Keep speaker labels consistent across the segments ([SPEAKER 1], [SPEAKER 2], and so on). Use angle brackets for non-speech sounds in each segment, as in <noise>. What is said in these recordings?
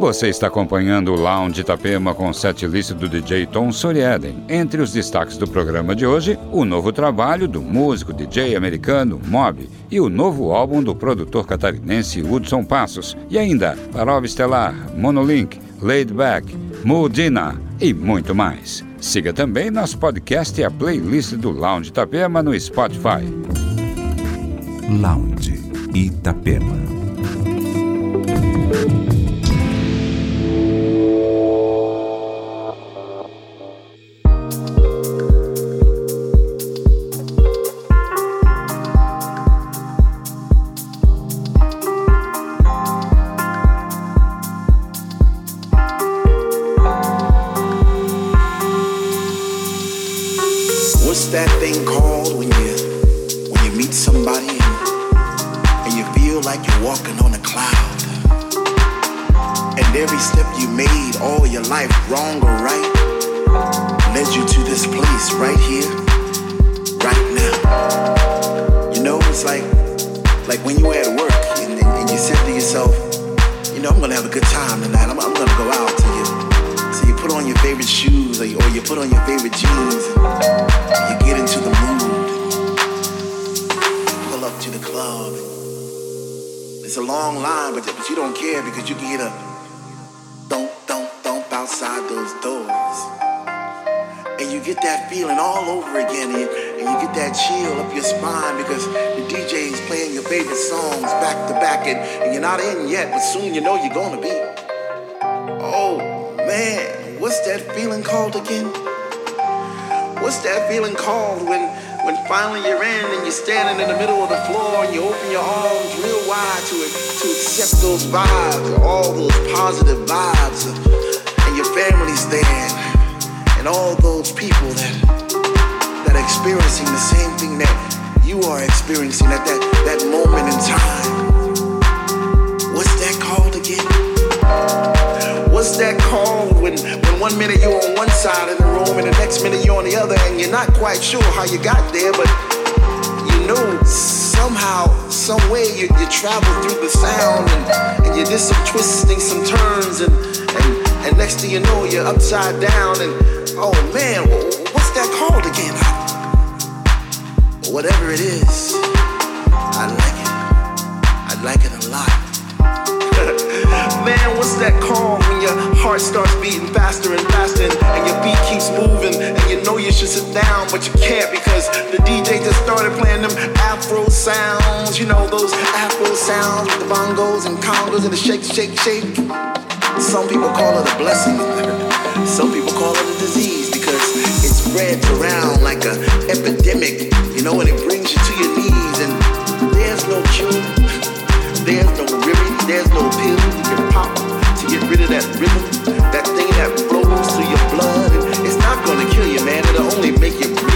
[SPEAKER 1] Você está acompanhando o Lounge Itapema com o setlist do DJ Tom Sorieden. Entre os destaques do programa de hoje, o novo trabalho do músico DJ americano Mob e o novo álbum do produtor catarinense Hudson Passos. E ainda, Parova Estelar, Monolink, Laid Back, Mudina e muito mais. Siga também nosso podcast e a playlist do Lounge Itapema no Spotify.
[SPEAKER 2] Lounge Itapema.
[SPEAKER 3] What's that feeling called when, when finally you're in and you're standing in the middle of the floor and you open your arms real wide to, to accept those vibes, all those positive vibes, and your family's there, and all those people that, that are experiencing the same thing that you are experiencing at that, that moment in time? What's that called again? What's that called when one minute you're on one side of the room, and the next minute you're on the other, and you're not quite sure how you got there, but you know somehow, some way you, you travel through the sound, and, and you did some twisting, some turns, and, and, and next thing you know, you're upside down, and oh man, what's that called again? Whatever it is, I like it. I like it a lot. <laughs> man, what's that called? Your heart starts beating faster and faster and your beat keeps moving and you know you should sit down but you can't because the DJ just started playing them Afro sounds, you know those Afro sounds with the bongos and congos and the shake, shake, shake. Some people call it a blessing. <laughs> Some people call it a disease because it spreads around like an epidemic, you know, and it brings you to your knees. And there's no cure, there's no remedy, there's no pill you can pop rid of that rhythm, that thing that flows through your blood. It's not gonna kill you, man. It'll only make you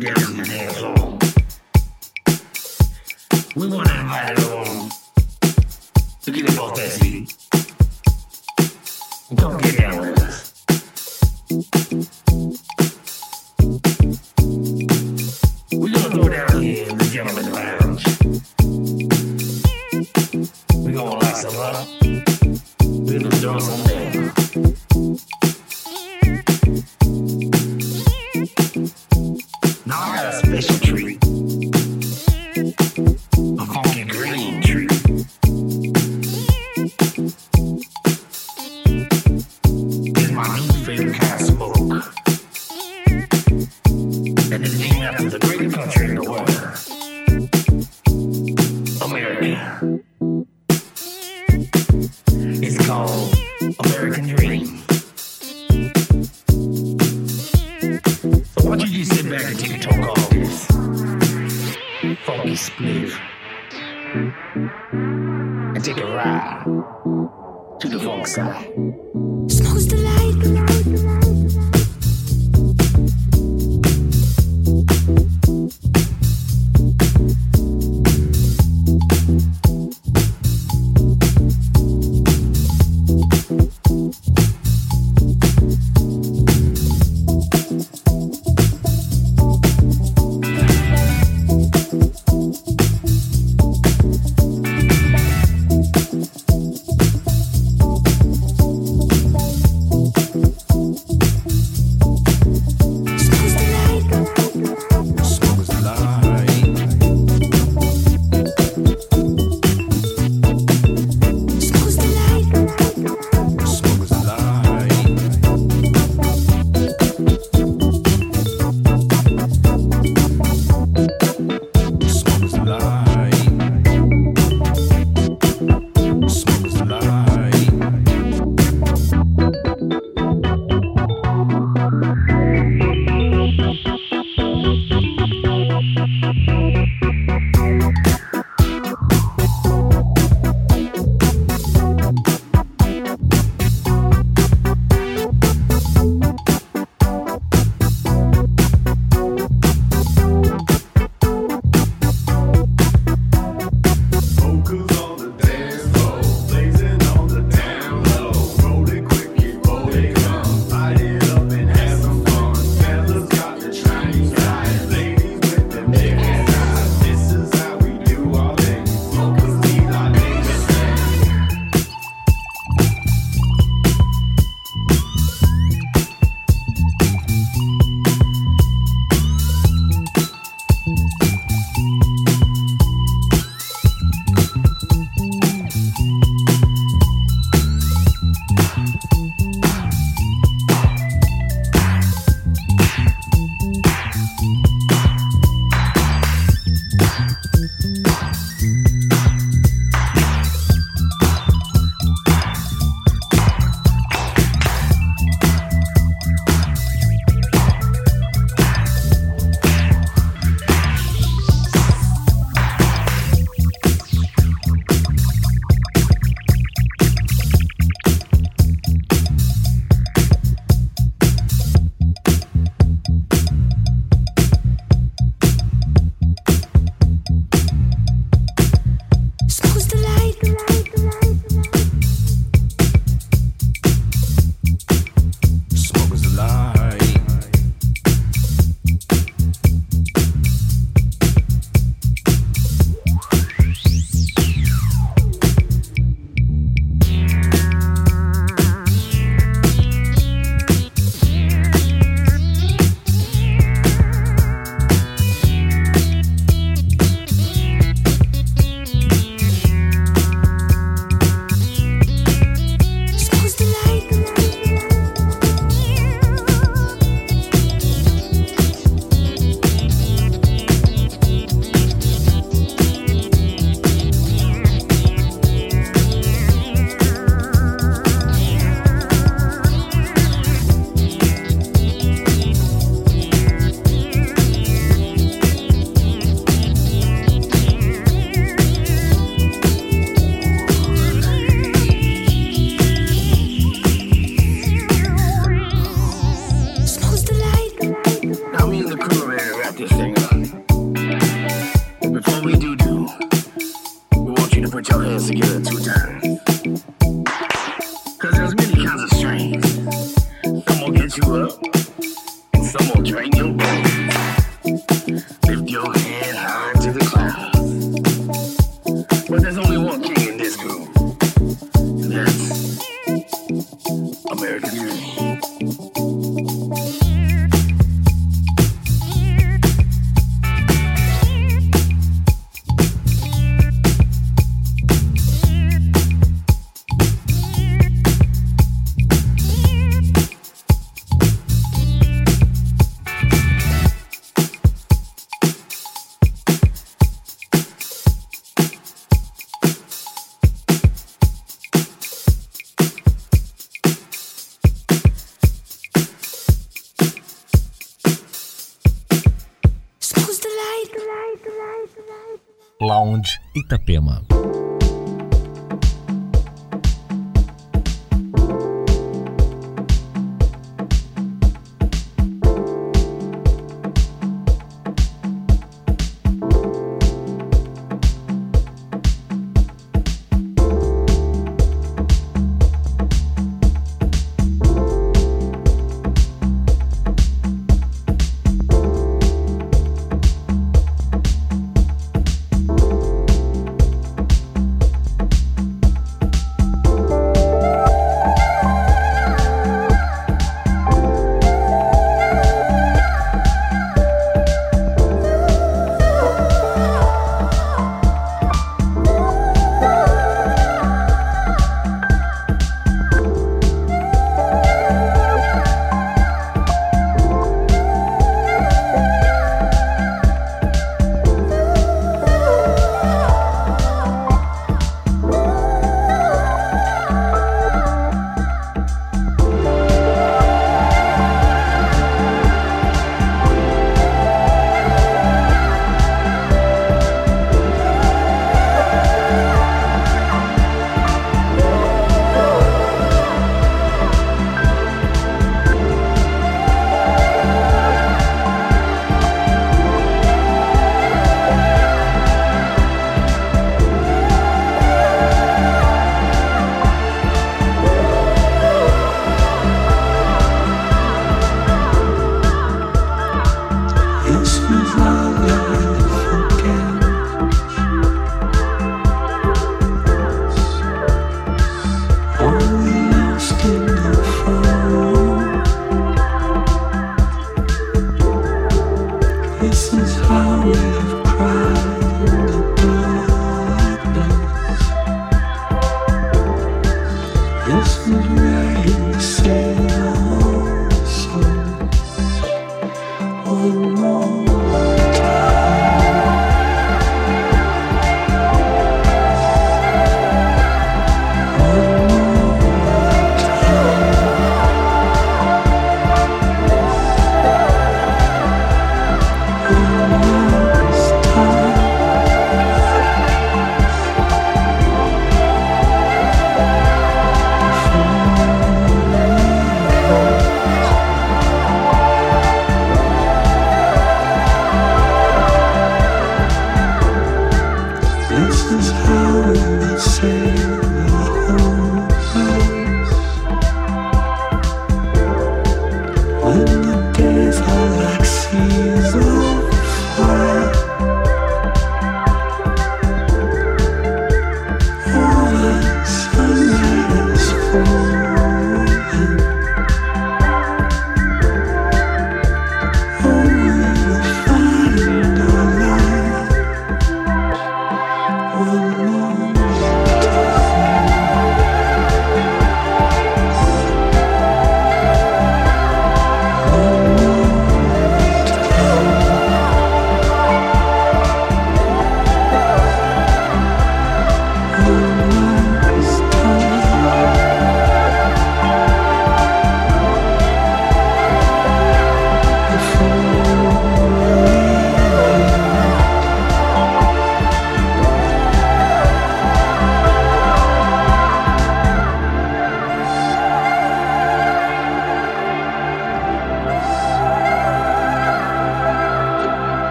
[SPEAKER 4] We wanna ride all. Look at the both Don't get down with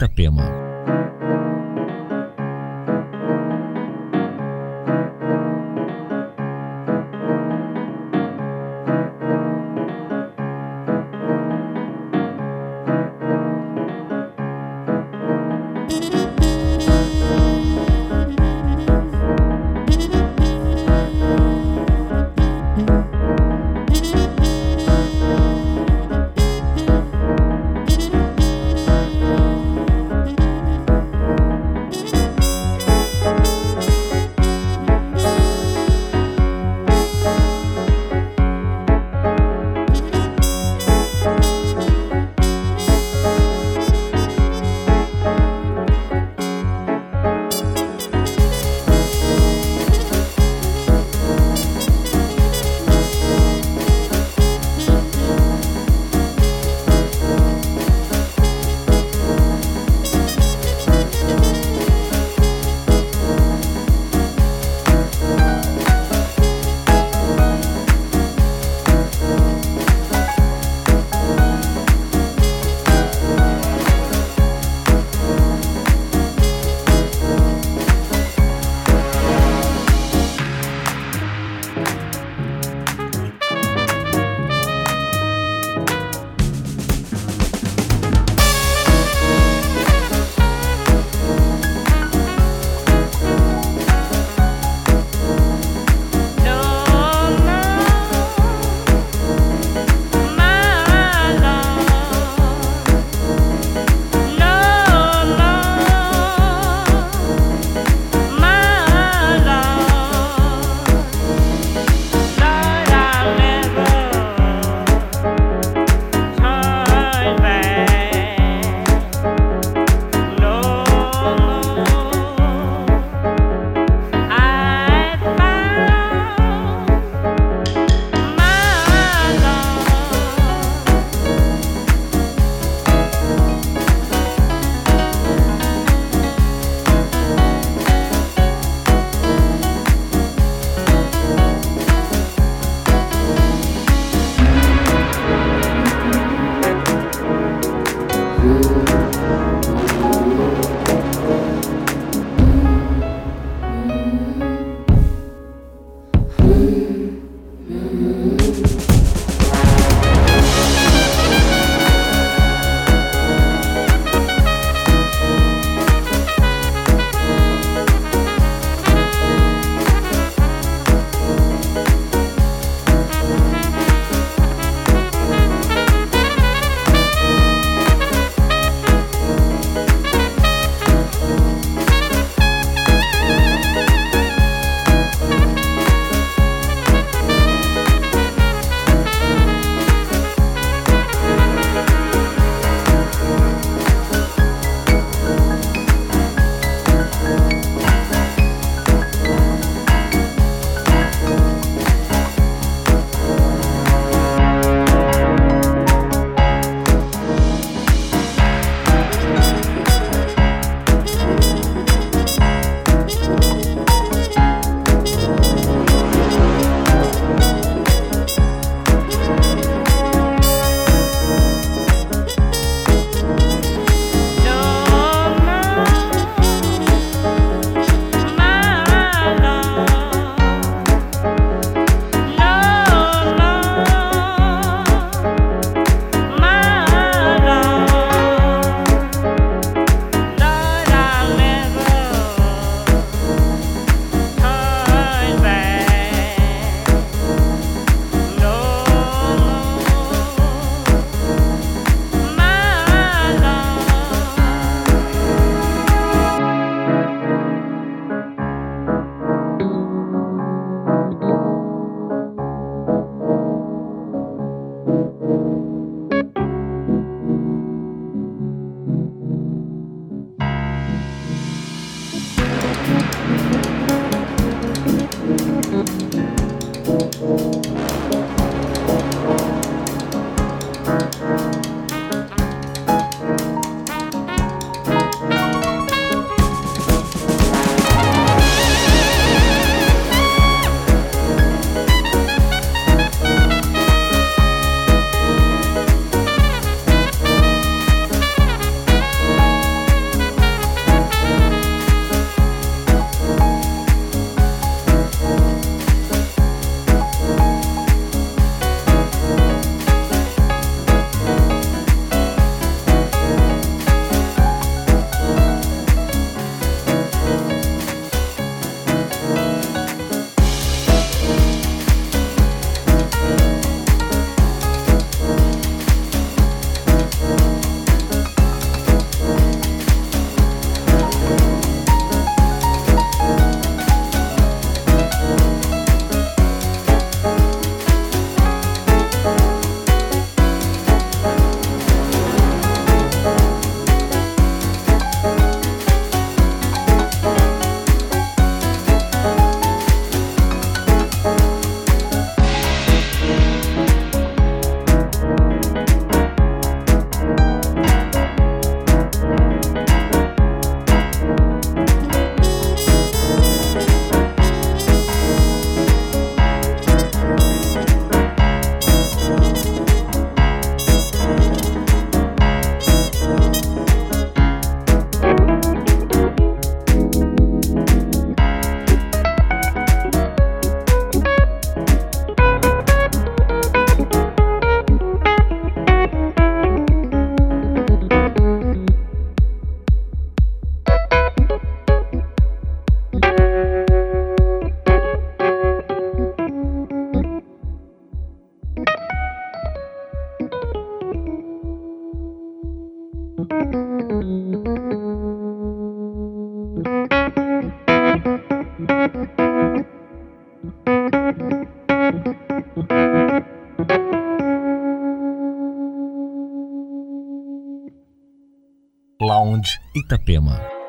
[SPEAKER 5] Itapema.
[SPEAKER 6] Lounge Itapema.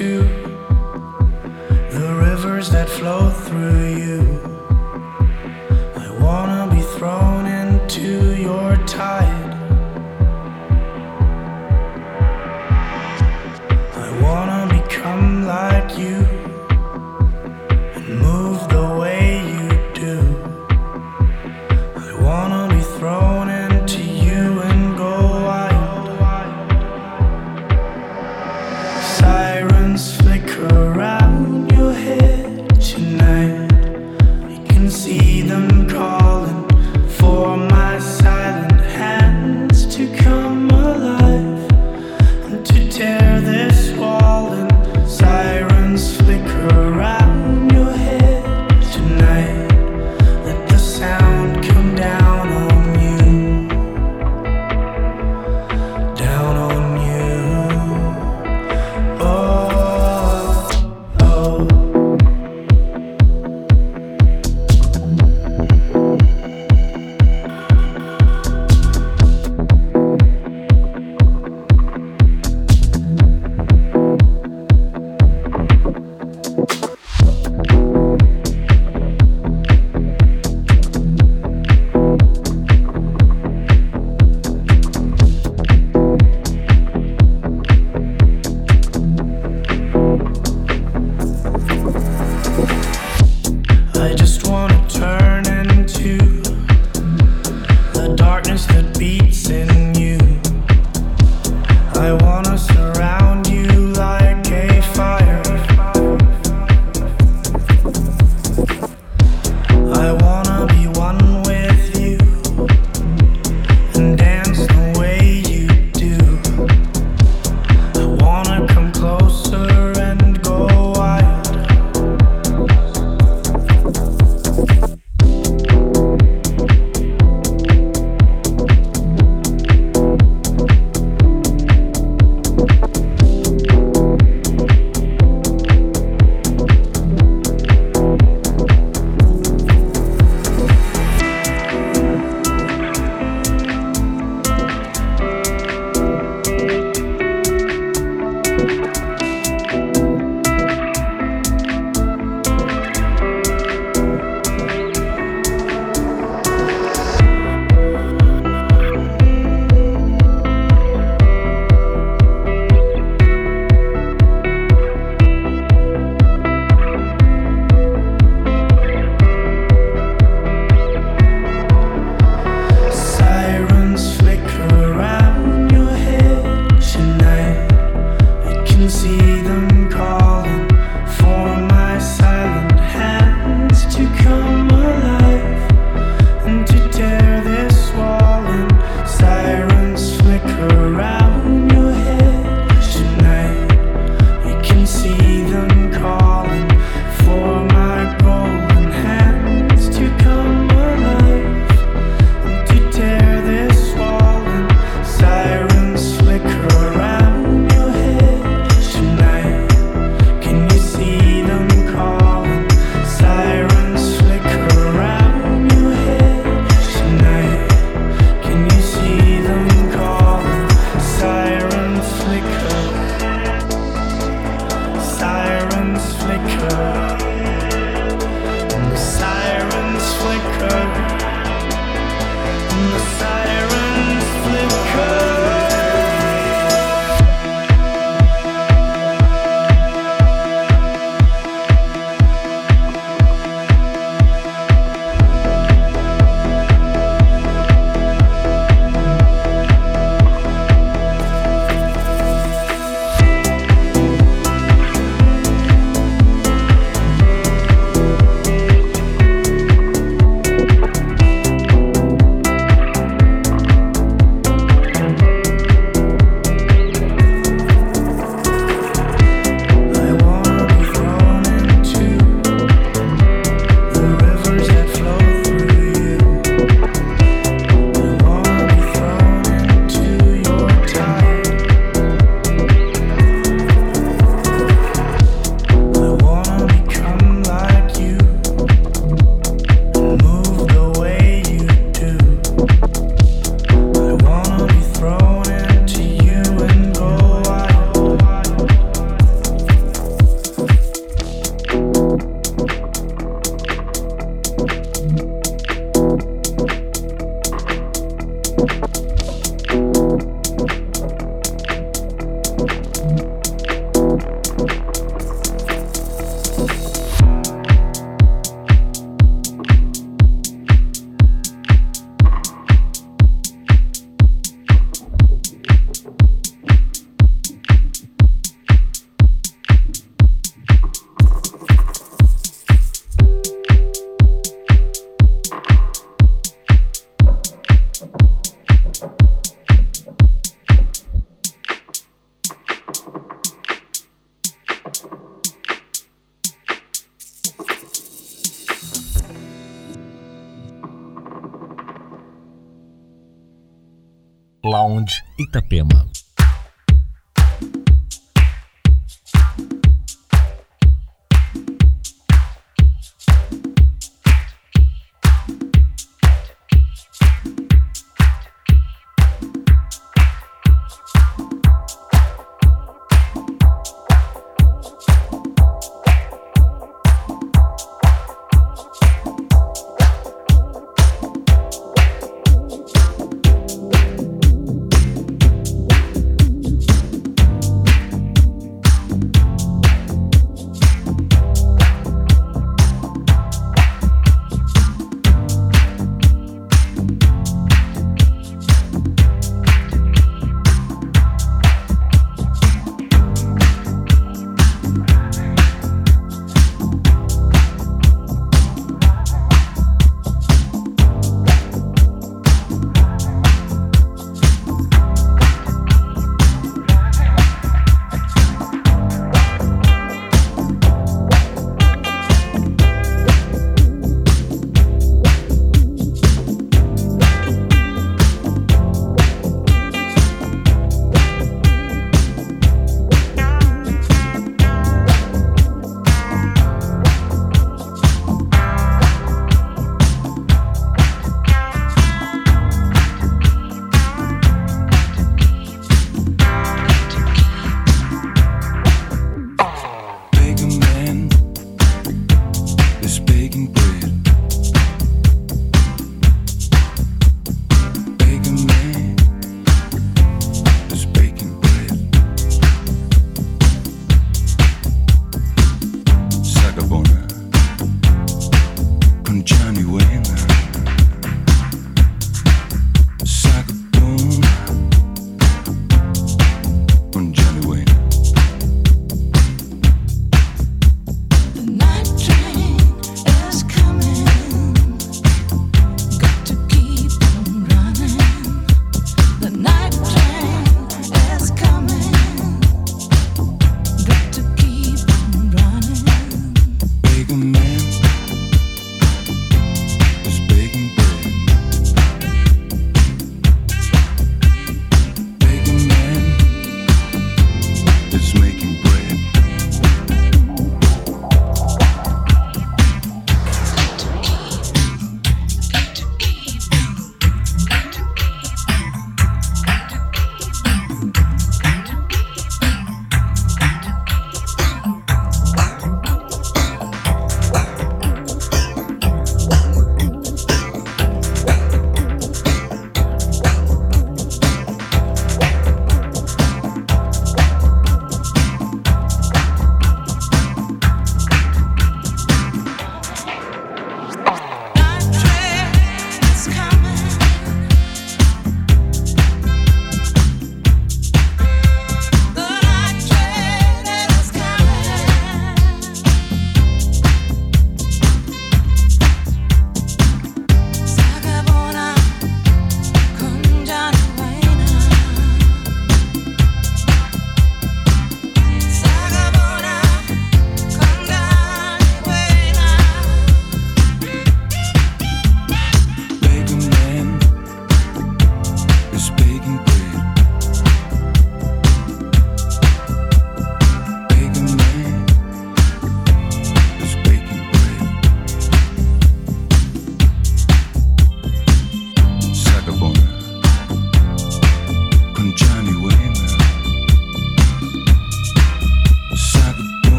[SPEAKER 7] to the rivers that flow through you.
[SPEAKER 8] Itapema.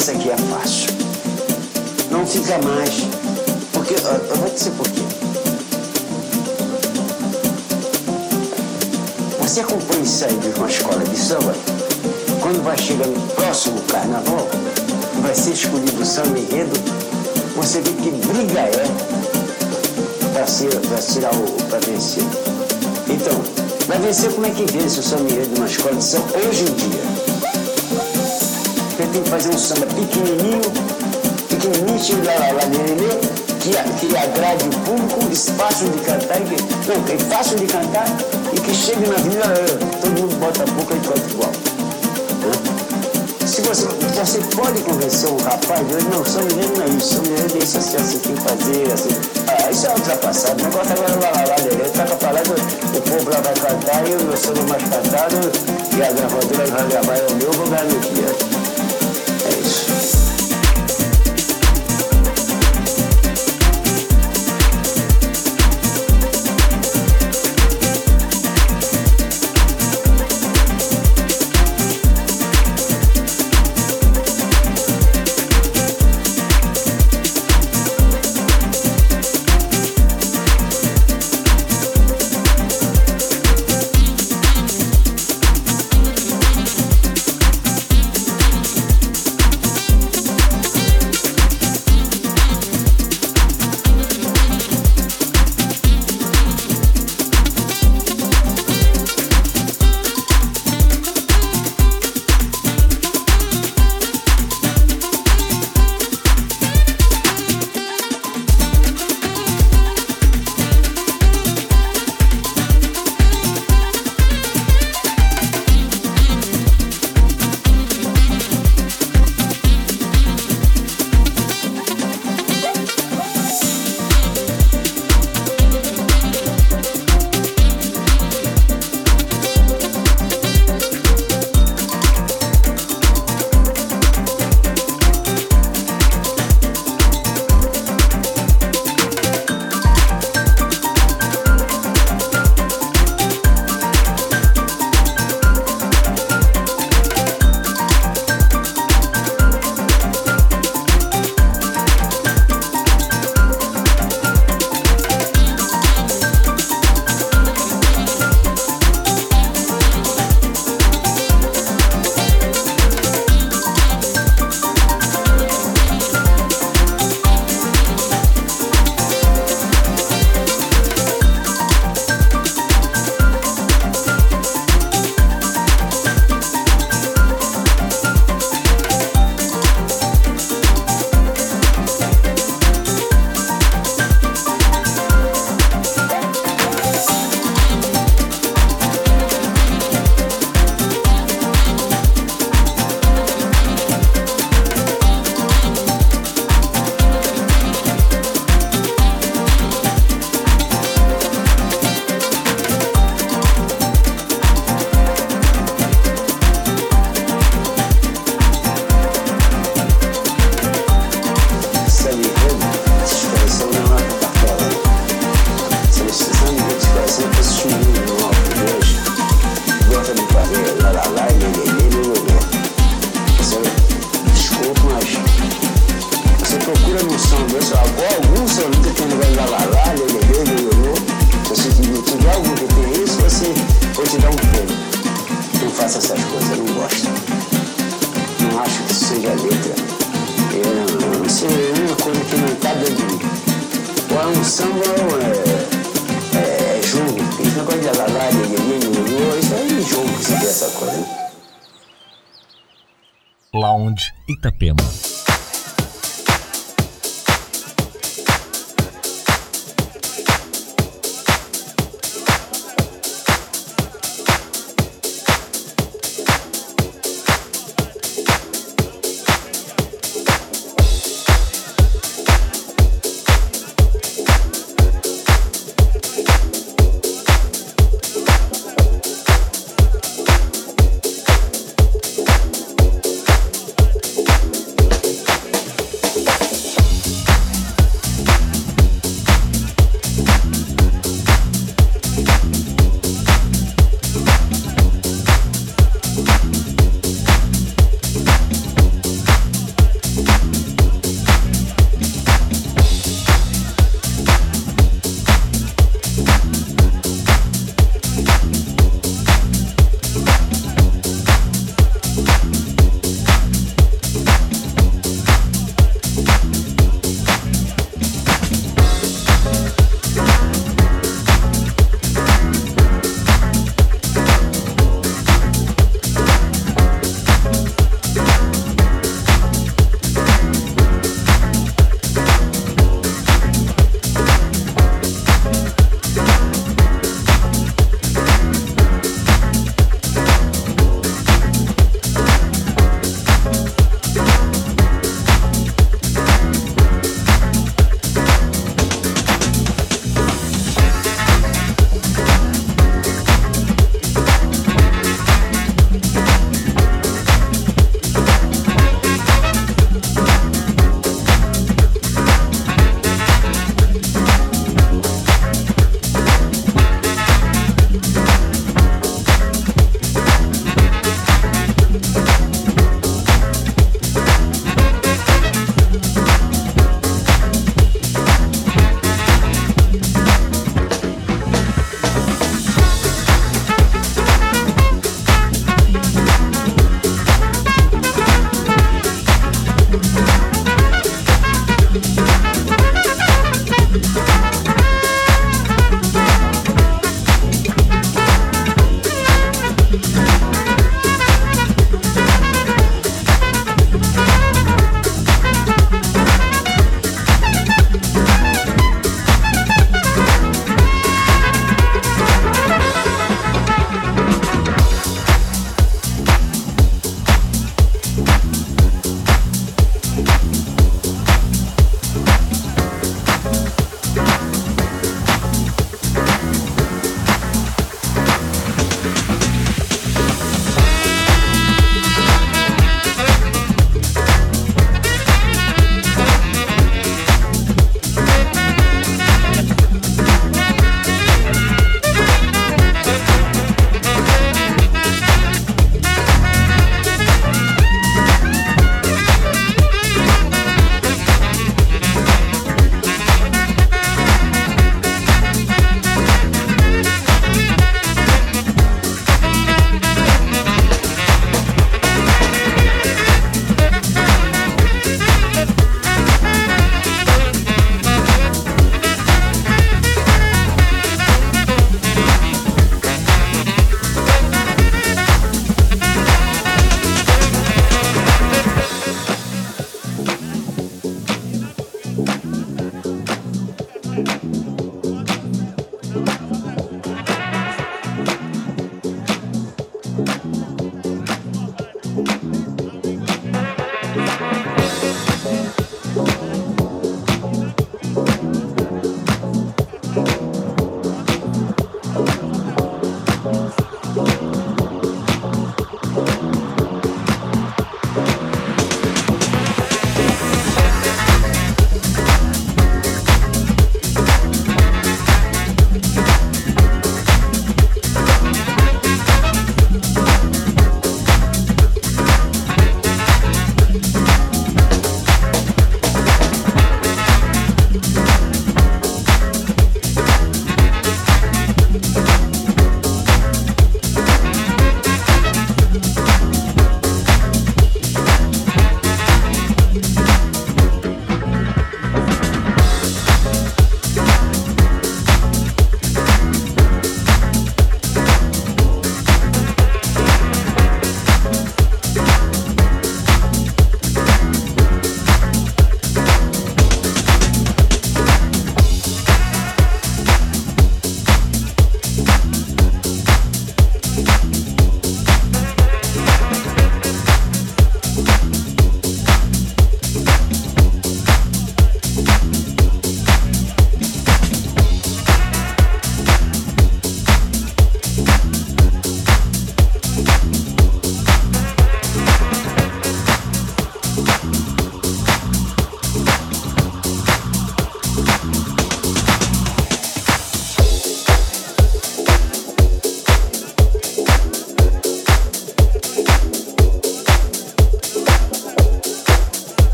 [SPEAKER 9] pensa que é fácil. Não fica mais. Porque, eu vou te dizer por quê. Você acompanha isso aí de uma escola de samba, quando vai chegando o próximo carnaval, vai ser escolhido o samba enredo, você vê que briga é para tirar o. para vencer. Então, vai vencer como é que vence o samba enredo uma escola de samba hoje em dia? Tem que fazer um samba pequenininho, pequenininho, lá, lá, lá, que, que agrade o público, espaço de cantar, que, não, que é fácil de cantar e que chegue na vida eh, todo mundo bota a boca e canta igual. Se você, você pode convencer um rapaz, eu, não, sou mineiro não é isso, sou mineiro é isso, assim, assim, tem que fazer, assim. Ah, isso é ultrapassado, Não negócio agora lá, lá, lá, toca pra lá, tá o povo lá vai cantar, eu não sou mais cantado, e a gravadora vai gravar, é o meu, vou ganhar meu dinheiro.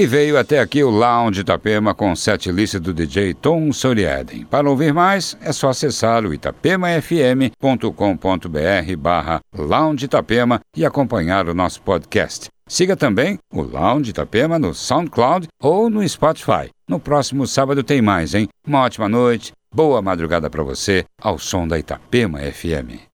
[SPEAKER 1] E veio até aqui o Lounge Itapema com sete list do DJ Tom Soriaden. Para ouvir mais, é só acessar o itapemafm.com.br barra Lounge Itapema e acompanhar o nosso podcast. Siga também o Lounge Itapema no SoundCloud ou no Spotify. No próximo sábado tem mais, hein? Uma ótima noite, boa madrugada para você, ao som da Itapema FM.